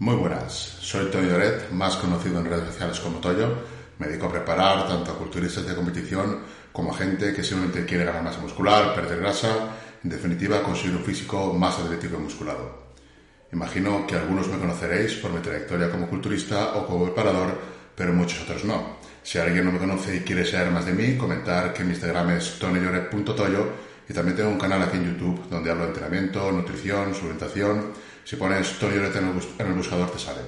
Muy buenas, soy Tony Doret, más conocido en redes sociales como Toyo. Me dedico a preparar tanto a culturistas de competición como a gente que simplemente quiere ganar masa muscular, perder grasa, en definitiva conseguir un físico más atlético y musculado. Imagino que algunos me conoceréis por mi trayectoria como culturista o como preparador, pero muchos otros no. Si alguien no me conoce y quiere saber más de mí, comentar que mi Instagram es tonyloret.toyo y también tengo un canal aquí en YouTube donde hablo de entrenamiento, nutrición, suplementación. Si pones Tony Loret en el buscador te sale.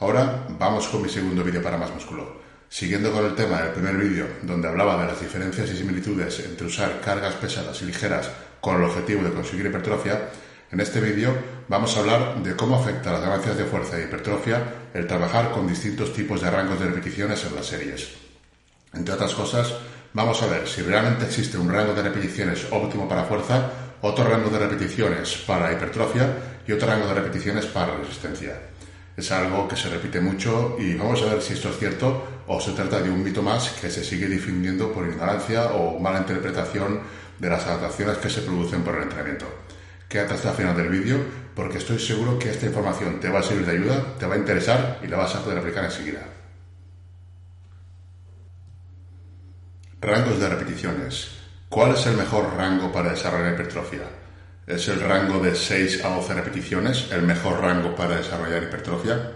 Ahora vamos con mi segundo vídeo para más músculo. Siguiendo con el tema del primer vídeo, donde hablaba de las diferencias y similitudes entre usar cargas pesadas y ligeras con el objetivo de conseguir hipertrofia, en este vídeo vamos a hablar de cómo afecta las ganancias de fuerza e hipertrofia el trabajar con distintos tipos de rangos de repeticiones en las series. Entre otras cosas, vamos a ver si realmente existe un rango de repeticiones óptimo para fuerza, otro rango de repeticiones para hipertrofia y otro rango de repeticiones para resistencia. Es algo que se repite mucho y vamos a ver si esto es cierto o se trata de un mito más que se sigue difundiendo por ignorancia o mala interpretación de las adaptaciones que se producen por el entrenamiento. Quédate hasta el final del vídeo porque estoy seguro que esta información te va a servir de ayuda, te va a interesar y la vas a poder aplicar enseguida. Rangos de repeticiones. ¿Cuál es el mejor rango para desarrollar hipertrofia? ¿Es el rango de 6 a 12 repeticiones el mejor rango para desarrollar hipertrofia?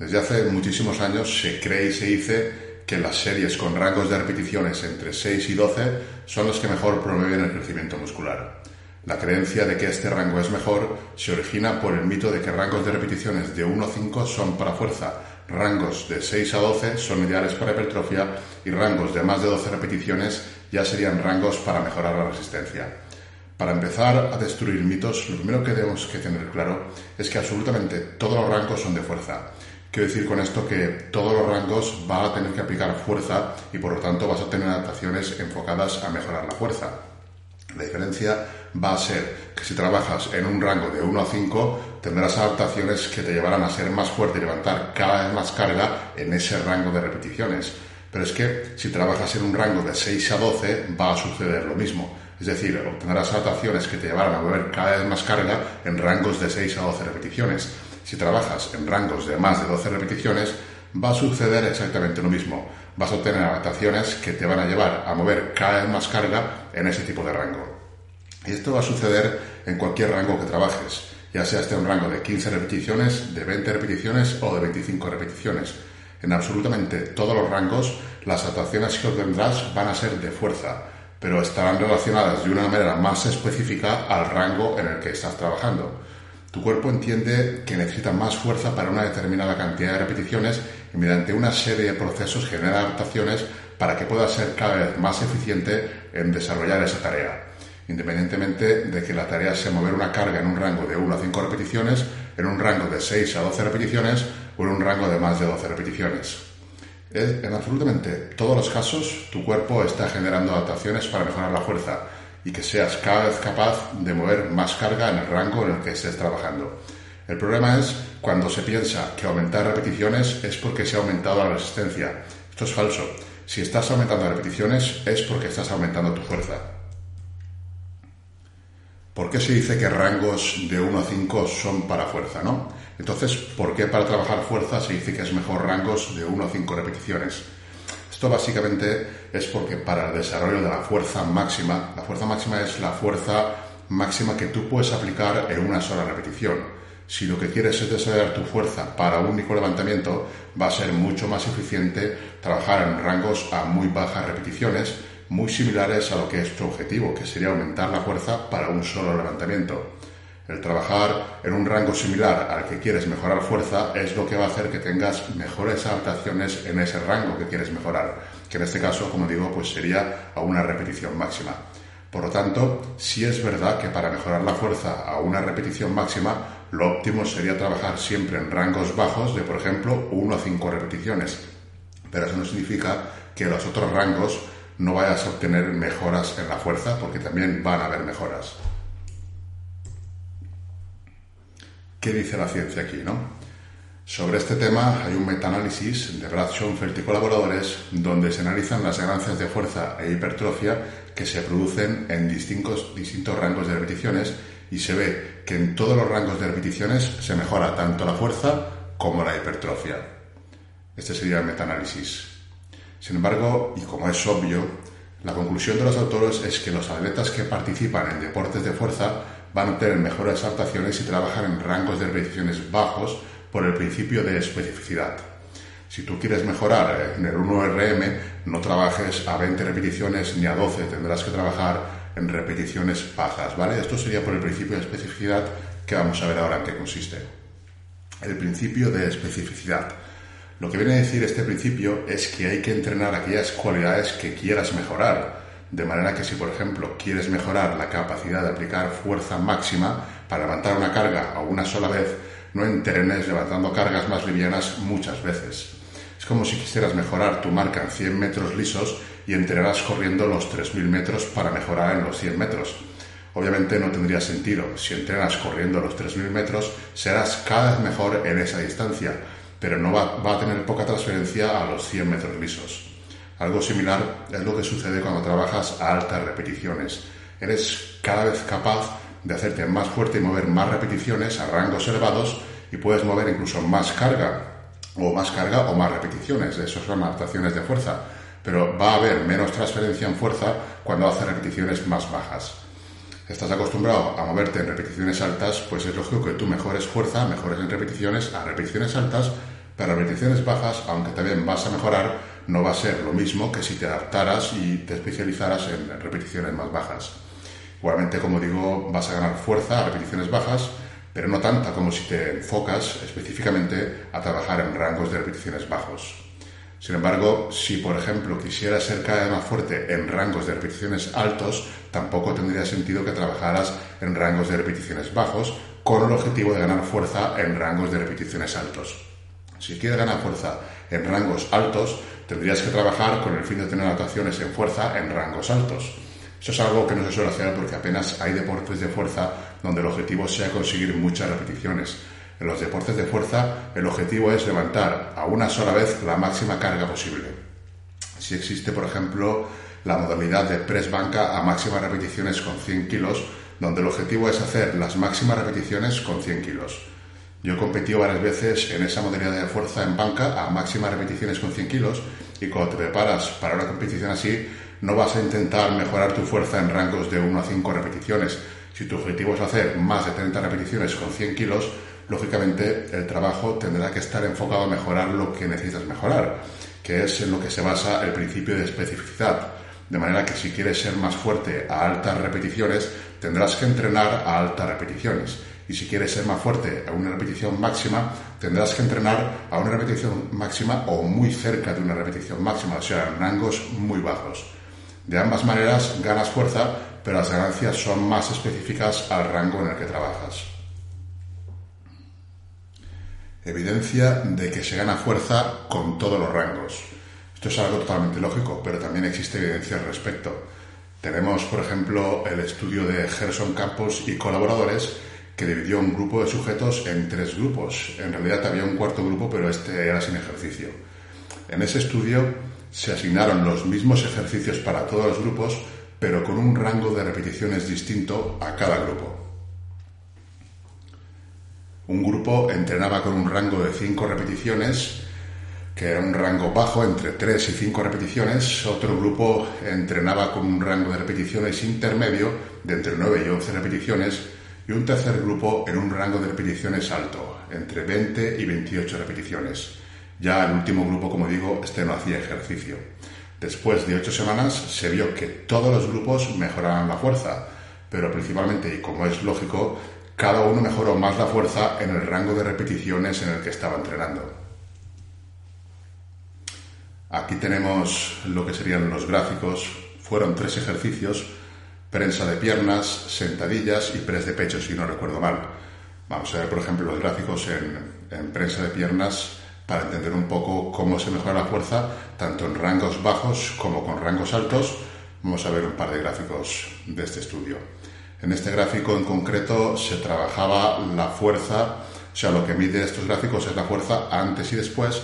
Desde hace muchísimos años se cree y se dice que las series con rangos de repeticiones entre 6 y 12 son los que mejor promueven el crecimiento muscular. La creencia de que este rango es mejor se origina por el mito de que rangos de repeticiones de 1 a 5 son para fuerza, rangos de 6 a 12 son ideales para hipertrofia y rangos de más de 12 repeticiones ya serían rangos para mejorar la resistencia. Para empezar a destruir mitos, lo primero que tenemos que tener claro es que absolutamente todos los rangos son de fuerza. Quiero decir con esto que todos los rangos van a tener que aplicar fuerza y por lo tanto vas a tener adaptaciones enfocadas a mejorar la fuerza. La diferencia va a ser que si trabajas en un rango de 1 a 5, tendrás adaptaciones que te llevarán a ser más fuerte y levantar cada vez más carga en ese rango de repeticiones. Pero es que si trabajas en un rango de 6 a 12, va a suceder lo mismo. Es decir, obtendrás adaptaciones que te llevarán a mover cada vez más carga en rangos de 6 a 12 repeticiones. Si trabajas en rangos de más de 12 repeticiones, va a suceder exactamente lo mismo. Vas a obtener adaptaciones que te van a llevar a mover cada vez más carga en ese tipo de rango. Y esto va a suceder en cualquier rango que trabajes, ya sea este un rango de 15 repeticiones, de 20 repeticiones o de 25 repeticiones. En absolutamente todos los rangos, las adaptaciones que obtendrás van a ser de fuerza, pero estarán relacionadas de una manera más específica al rango en el que estás trabajando. Tu cuerpo entiende que necesita más fuerza para una determinada cantidad de repeticiones y mediante una serie de procesos genera adaptaciones para que pueda ser cada vez más eficiente en desarrollar esa tarea independientemente de que la tarea sea mover una carga en un rango de 1 a 5 repeticiones, en un rango de 6 a 12 repeticiones o en un rango de más de 12 repeticiones. En absolutamente todos los casos, tu cuerpo está generando adaptaciones para mejorar la fuerza y que seas cada vez capaz de mover más carga en el rango en el que estés trabajando. El problema es cuando se piensa que aumentar repeticiones es porque se ha aumentado la resistencia. Esto es falso. Si estás aumentando repeticiones es porque estás aumentando tu fuerza. ¿Por qué se dice que rangos de 1 a 5 son para fuerza, no? Entonces, ¿por qué para trabajar fuerza se dice que es mejor rangos de 1 a 5 repeticiones? Esto básicamente es porque para el desarrollo de la fuerza máxima, la fuerza máxima es la fuerza máxima que tú puedes aplicar en una sola repetición. Si lo que quieres es desarrollar tu fuerza para un único levantamiento, va a ser mucho más eficiente trabajar en rangos a muy bajas repeticiones muy similares a lo que es tu objetivo, que sería aumentar la fuerza para un solo levantamiento. El trabajar en un rango similar al que quieres mejorar fuerza es lo que va a hacer que tengas mejores adaptaciones en ese rango que quieres mejorar, que en este caso, como digo, pues sería a una repetición máxima. Por lo tanto, sí es verdad que para mejorar la fuerza a una repetición máxima, lo óptimo sería trabajar siempre en rangos bajos de, por ejemplo, 1 a 5 repeticiones. Pero eso no significa que los otros rangos no vayas a obtener mejoras en la fuerza, porque también van a haber mejoras. ¿Qué dice la ciencia aquí, no? Sobre este tema hay un metaanálisis de Brad Schoenfeld y colaboradores donde se analizan las ganancias de fuerza e hipertrofia que se producen en distintos, distintos rangos de repeticiones y se ve que en todos los rangos de repeticiones se mejora tanto la fuerza como la hipertrofia. Este sería el metaanálisis. Sin embargo, y como es obvio, la conclusión de los autores es que los atletas que participan en deportes de fuerza van a tener mejores adaptaciones si trabajan en rangos de repeticiones bajos por el principio de especificidad. Si tú quieres mejorar en el 1RM, no trabajes a 20 repeticiones ni a 12, tendrás que trabajar en repeticiones bajas, ¿vale? Esto sería por el principio de especificidad que vamos a ver ahora en qué consiste. El principio de especificidad. Lo que viene a decir este principio es que hay que entrenar aquellas cualidades que quieras mejorar. De manera que si, por ejemplo, quieres mejorar la capacidad de aplicar fuerza máxima para levantar una carga a una sola vez, no entrenes levantando cargas más livianas muchas veces. Es como si quisieras mejorar tu marca en 100 metros lisos y entrenarás corriendo los 3.000 metros para mejorar en los 100 metros. Obviamente no tendría sentido. Si entrenas corriendo los 3.000 metros, serás cada vez mejor en esa distancia, pero no va, a tener poca transferencia a los 100 metros lisos. Algo similar es lo que sucede cuando trabajas a altas repeticiones. Eres cada vez capaz de hacerte más fuerte y mover más repeticiones a rangos elevados y puedes mover incluso más carga o más carga o más repeticiones. Eso son adaptaciones de fuerza. Pero va a haber menos transferencia en fuerza cuando haces repeticiones más bajas. Estás acostumbrado a moverte en repeticiones altas, pues es lógico que tú mejores fuerza, mejores en repeticiones a repeticiones altas, pero repeticiones bajas, aunque también vas a mejorar, no va a ser lo mismo que si te adaptaras y te especializaras en repeticiones más bajas. Igualmente, como digo, vas a ganar fuerza a repeticiones bajas, pero no tanta como si te enfocas específicamente a trabajar en rangos de repeticiones bajos. Sin embargo, si por ejemplo quisieras ser cada vez más fuerte en rangos de repeticiones altos, tampoco tendría sentido que trabajaras en rangos de repeticiones bajos con el objetivo de ganar fuerza en rangos de repeticiones altos. Si quieres ganar fuerza en rangos altos, tendrías que trabajar con el fin de tener adaptaciones en fuerza en rangos altos. Eso es algo que no se suele hacer porque apenas hay deportes de fuerza donde el objetivo sea conseguir muchas repeticiones. En los deportes de fuerza, el objetivo es levantar a una sola vez la máxima carga posible. Si existe, por ejemplo, la modalidad de press banca a máximas repeticiones con 100 kilos, donde el objetivo es hacer las máximas repeticiones con 100 kilos. Yo he competido varias veces en esa modalidad de fuerza en banca a máximas repeticiones con 100 kilos y cuando te preparas para una competición así, no vas a intentar mejorar tu fuerza en rangos de 1 a 5 repeticiones. Si tu objetivo es hacer más de 30 repeticiones con 100 kilos, lógicamente el trabajo tendrá que estar enfocado a mejorar lo que necesitas mejorar, que es en lo que se basa el principio de especificidad. De manera que si quieres ser más fuerte a altas repeticiones, tendrás que entrenar a altas repeticiones. Y si quieres ser más fuerte a una repetición máxima, tendrás que entrenar a una repetición máxima o muy cerca de una repetición máxima, o sea, en rangos muy bajos. De ambas maneras ganas fuerza, pero las ganancias son más específicas al rango en el que trabajas. Evidencia de que se gana fuerza con todos los rangos. Esto es algo totalmente lógico, pero también existe evidencia al respecto. Tenemos, por ejemplo, el estudio de Gerson Campos y colaboradores que dividió un grupo de sujetos en tres grupos. En realidad había un cuarto grupo, pero este era sin ejercicio. En ese estudio se asignaron los mismos ejercicios para todos los grupos, pero con un rango de repeticiones distinto a cada grupo. Un grupo entrenaba con un rango de 5 repeticiones, que era un rango bajo, entre 3 y 5 repeticiones. Otro grupo entrenaba con un rango de repeticiones intermedio, de entre 9 y 11 repeticiones. Y un tercer grupo en un rango de repeticiones alto, entre 20 y 28 repeticiones. Ya el último grupo, como digo, este no hacía ejercicio. Después de 8 semanas se vio que todos los grupos mejoraban la fuerza, pero principalmente, y como es lógico, cada uno mejoró más la fuerza en el rango de repeticiones en el que estaba entrenando. Aquí tenemos lo que serían los gráficos. Fueron tres ejercicios, prensa de piernas, sentadillas y press de pecho, si no recuerdo mal. Vamos a ver, por ejemplo, los gráficos en, en prensa de piernas para entender un poco cómo se mejora la fuerza, tanto en rangos bajos como con rangos altos. Vamos a ver un par de gráficos de este estudio. En este gráfico en concreto se trabajaba la fuerza, o sea, lo que mide estos gráficos es la fuerza antes y después,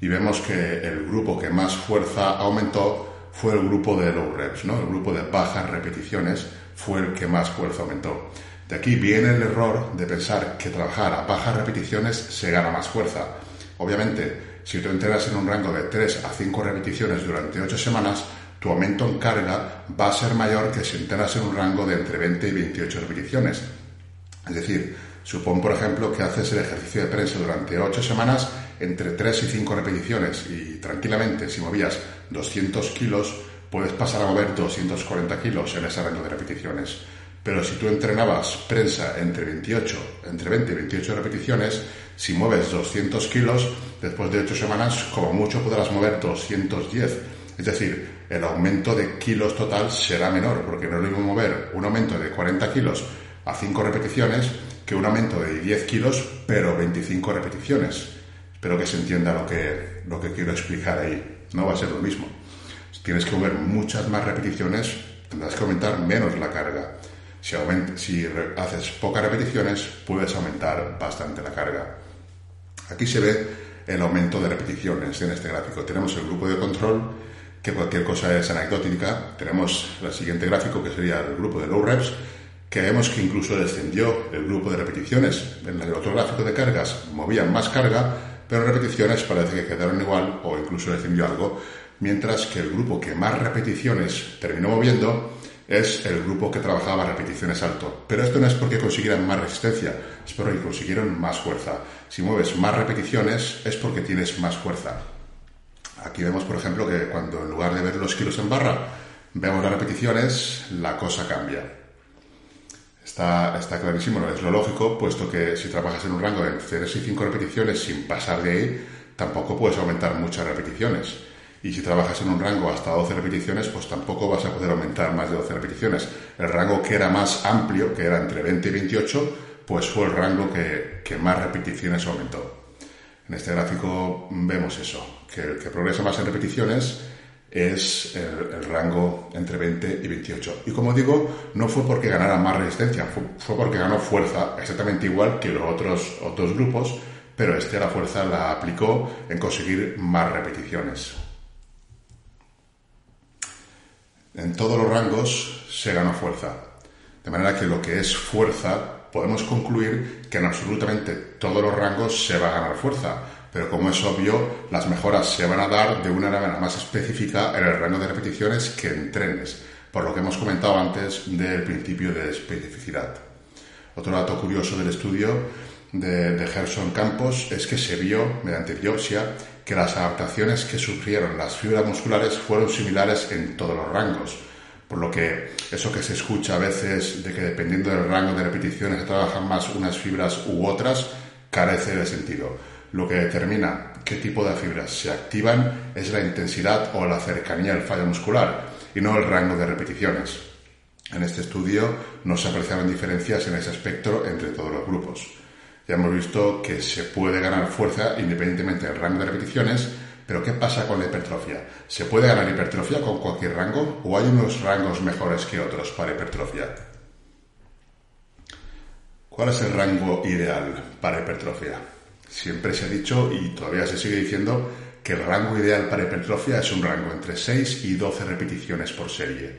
y vemos que el grupo que más fuerza aumentó fue el grupo de low reps, ¿no? El grupo de bajas repeticiones fue el que más fuerza aumentó. De aquí viene el error de pensar que trabajar a bajas repeticiones se gana más fuerza. Obviamente, si tú entrenas en un rango de 3 a 5 repeticiones durante 8 semanas, tu aumento en carga va a ser mayor que si entrenas en un rango de entre 20 y 28 repeticiones. Es decir, supón por ejemplo que haces el ejercicio de prensa durante 8 semanas entre 3 y 5 repeticiones y tranquilamente si movías 200 kilos puedes pasar a mover 240 kilos en ese rango de repeticiones. Pero si tú entrenabas prensa entre 28, entre 20 y 28 repeticiones, si mueves 200 kilos, después de 8 semanas, como mucho podrás mover 210. Es decir, el aumento de kilos total será menor, porque no es lo mismo mover un aumento de 40 kilos a 5 repeticiones que un aumento de 10 kilos, pero 25 repeticiones. Espero que se entienda lo que, lo que quiero explicar ahí. No va a ser lo mismo. Tienes que mover muchas más repeticiones, tendrás que aumentar menos la carga. Si, si haces pocas repeticiones, puedes aumentar bastante la carga. Aquí se ve el aumento de repeticiones en este gráfico. Tenemos el grupo de control, que cualquier cosa es anecdótica. Tenemos el siguiente gráfico, que sería el grupo de low reps, que vemos que incluso descendió el grupo de repeticiones. En el otro gráfico de cargas movían más carga, pero repeticiones parece que quedaron igual o incluso descendió algo, mientras que el grupo que más repeticiones terminó moviendo es el grupo que trabajaba repeticiones alto. Pero esto no es porque consiguieran más resistencia, es porque consiguieron más fuerza. Si mueves más repeticiones es porque tienes más fuerza. Aquí vemos, por ejemplo, que cuando en lugar de ver los kilos en barra, vemos las repeticiones, la cosa cambia. Está, está clarísimo, es lo lógico, puesto que si trabajas en un rango de 3 y 5 repeticiones sin pasar de ahí, tampoco puedes aumentar muchas repeticiones. Y si trabajas en un rango hasta 12 repeticiones, pues tampoco vas a poder aumentar más de 12 repeticiones. El rango que era más amplio, que era entre 20 y 28, pues fue el rango que, más repeticiones aumentó. En este gráfico vemos eso, que el que progresa más en repeticiones es el, rango entre 20 y 28. Y como digo, no fue porque ganara más resistencia, fue, porque ganó fuerza, exactamente igual que los otros, otros grupos, pero este la fuerza la aplicó en conseguir más repeticiones. En todos los rangos se gana fuerza. De manera que lo que es fuerza, podemos concluir que en absolutamente todos los rangos se va a ganar fuerza. Pero como es obvio, las mejoras se van a dar de una manera más específica en el rango de repeticiones que entrenes, por lo que hemos comentado antes del principio de especificidad. Otro dato curioso del estudio de, de Gerson Campos es que se vio, mediante biopsia, que las adaptaciones que sufrieron las fibras musculares fueron similares en todos los rangos. Por lo que eso que se escucha a veces de que dependiendo del rango de repeticiones se trabajan más unas fibras u otras, carece de sentido. Lo que determina qué tipo de fibras se activan es la intensidad o la cercanía del fallo muscular y no el rango de repeticiones. En este estudio no se apreciaron diferencias en ese aspecto entre todos los grupos. Ya hemos visto que se puede ganar fuerza independientemente del rango de repeticiones, pero ¿qué pasa con la hipertrofia? ¿Se puede ganar hipertrofia con cualquier rango o hay unos rangos mejores que otros para hipertrofia? ¿Cuál es el rango ideal para hipertrofia? Siempre se ha dicho y todavía se sigue diciendo que el rango ideal para hipertrofia es un rango entre 6 y 12 repeticiones por serie.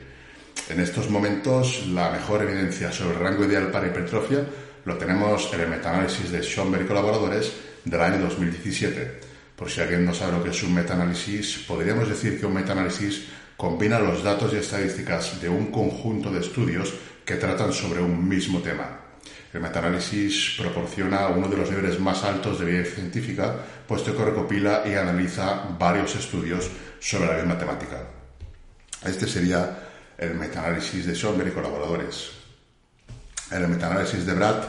En estos momentos, la mejor evidencia sobre el rango ideal para hipertrofia lo tenemos en el metaanálisis de Schomberg y colaboradores del año 2017. Por si alguien no sabe lo que es un metaanálisis, podríamos decir que un metaanálisis combina los datos y estadísticas de un conjunto de estudios que tratan sobre un mismo tema. El metaanálisis proporciona uno de los niveles más altos de evidencia científica, puesto que recopila y analiza varios estudios sobre la misma temática. Este sería el metaanálisis de Schomberg y colaboradores. En el metaanálisis de Brad,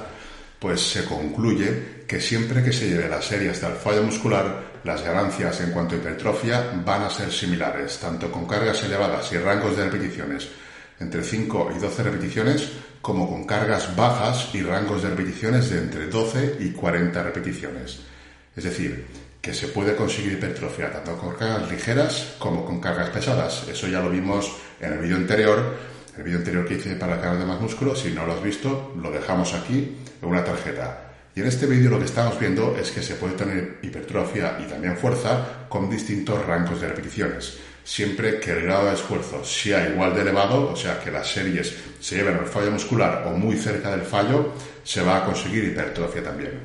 pues se concluye que siempre que se lleve la serie hasta el fallo muscular, las ganancias en cuanto a hipertrofia van a ser similares, tanto con cargas elevadas y rangos de repeticiones entre 5 y 12 repeticiones, como con cargas bajas y rangos de repeticiones de entre 12 y 40 repeticiones. Es decir, que se puede conseguir hipertrofia tanto con cargas ligeras como con cargas pesadas. Eso ya lo vimos en el vídeo anterior el vídeo anterior que hice para el canal de Más Músculo, si no lo has visto, lo dejamos aquí en una tarjeta. Y en este vídeo lo que estamos viendo es que se puede tener hipertrofia y también fuerza con distintos rangos de repeticiones. Siempre que el grado de esfuerzo sea igual de elevado, o sea, que las series se lleven al fallo muscular o muy cerca del fallo, se va a conseguir hipertrofia también.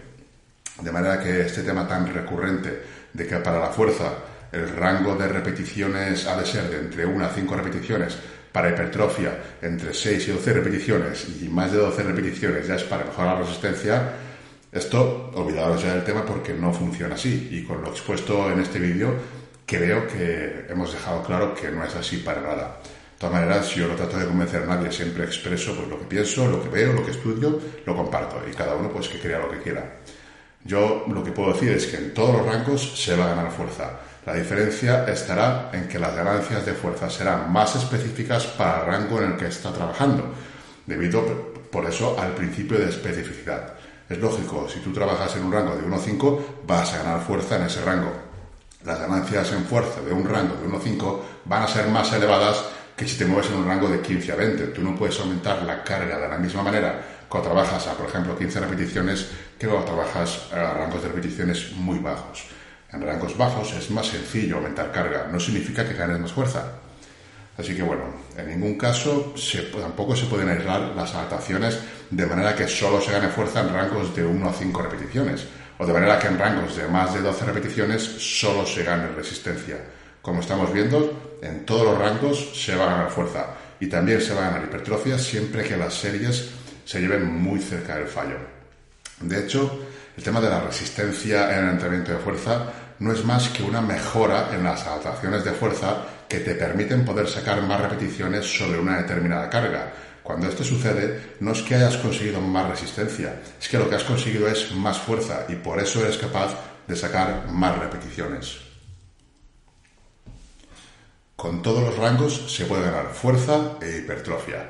De manera que este tema tan recurrente de que para la fuerza el rango de repeticiones ha de ser de entre 1 a 5 repeticiones, para hipertrofia entre 6 y 12 repeticiones y más de 12 repeticiones ya es para mejorar la resistencia, esto olvidaros ya del tema porque no funciona así y con lo expuesto en este vídeo creo que hemos dejado claro que no es así para nada. De todas maneras, yo no trato de convencer a nadie, siempre expreso pues, lo que pienso, lo que veo, lo que estudio, lo comparto y cada uno pues que crea lo que quiera. Yo lo que puedo decir es que en todos los rangos se va a ganar fuerza. La diferencia estará en que las ganancias de fuerza serán más específicas para el rango en el que está trabajando, debido por eso al principio de especificidad. Es lógico, si tú trabajas en un rango de 1 a 5, vas a ganar fuerza en ese rango. Las ganancias en fuerza de un rango de 1 a 5 van a ser más elevadas que si te mueves en un rango de 15 a 20. Tú no puedes aumentar la carga de la misma manera cuando trabajas a, por ejemplo, 15 repeticiones que cuando trabajas a rangos de repeticiones muy bajos. En rangos bajos es más sencillo aumentar carga, no significa que ganes más fuerza. Así que bueno, en ningún caso tampoco se pueden aislar las adaptaciones de manera que solo se gane fuerza en rangos de 1 a 5 repeticiones, o de manera que en rangos de más de 12 repeticiones solo se gane resistencia. Como estamos viendo, en todos los rangos se va a ganar fuerza y también se va a ganar hipertrofia siempre que las series se lleven muy cerca del fallo. De hecho, el tema de la resistencia en el entrenamiento de fuerza no es más que una mejora en las adaptaciones de fuerza que te permiten poder sacar más repeticiones sobre una determinada carga. Cuando esto sucede, no es que hayas conseguido más resistencia, es que lo que has conseguido es más fuerza y por eso eres capaz de sacar más repeticiones. Con todos los rangos se puede ganar fuerza e hipertrofia.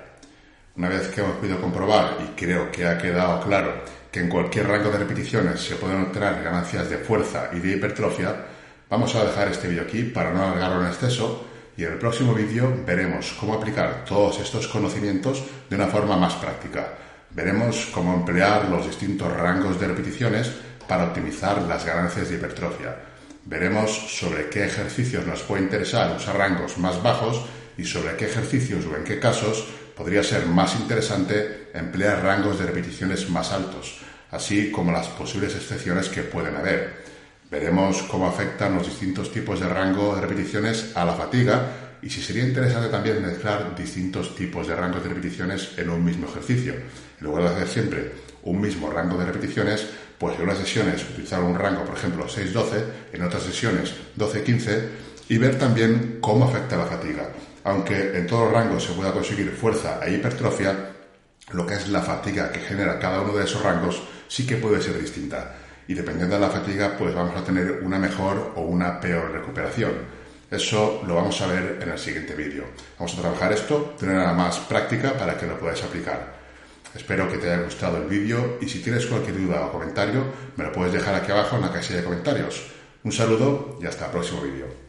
Una vez que hemos podido comprobar, y creo que ha quedado claro, que en cualquier rango de repeticiones se pueden obtener ganancias de fuerza y de hipertrofia, vamos a dejar este vídeo aquí para no alargarlo en exceso y en el próximo vídeo veremos cómo aplicar todos estos conocimientos de una forma más práctica. Veremos cómo emplear los distintos rangos de repeticiones para optimizar las ganancias de hipertrofia. Veremos sobre qué ejercicios nos puede interesar usar rangos más bajos y sobre qué ejercicios o en qué casos podría ser más interesante emplear rangos de repeticiones más altos así como las posibles excepciones que pueden haber. Veremos cómo afectan los distintos tipos de rango de repeticiones a la fatiga y si sería interesante también mezclar distintos tipos de rangos de repeticiones en un mismo ejercicio. En lugar de hacer siempre un mismo rango de repeticiones, pues en unas sesiones utilizar un rango, por ejemplo, 6-12, en otras sesiones 12-15 y ver también cómo afecta la fatiga. Aunque en todos los rangos se pueda conseguir fuerza e hipertrofia, lo que es la fatiga que genera cada uno de esos rangos sí que puede ser distinta. Y dependiendo de la fatiga, pues vamos a tener una mejor o una peor recuperación. Eso lo vamos a ver en el siguiente vídeo. Vamos a trabajar esto de una manera más práctica para que lo podáis aplicar. Espero que te haya gustado el vídeo y si tienes cualquier duda o comentario, me lo puedes dejar aquí abajo en la casilla de comentarios. Un saludo y hasta el próximo vídeo.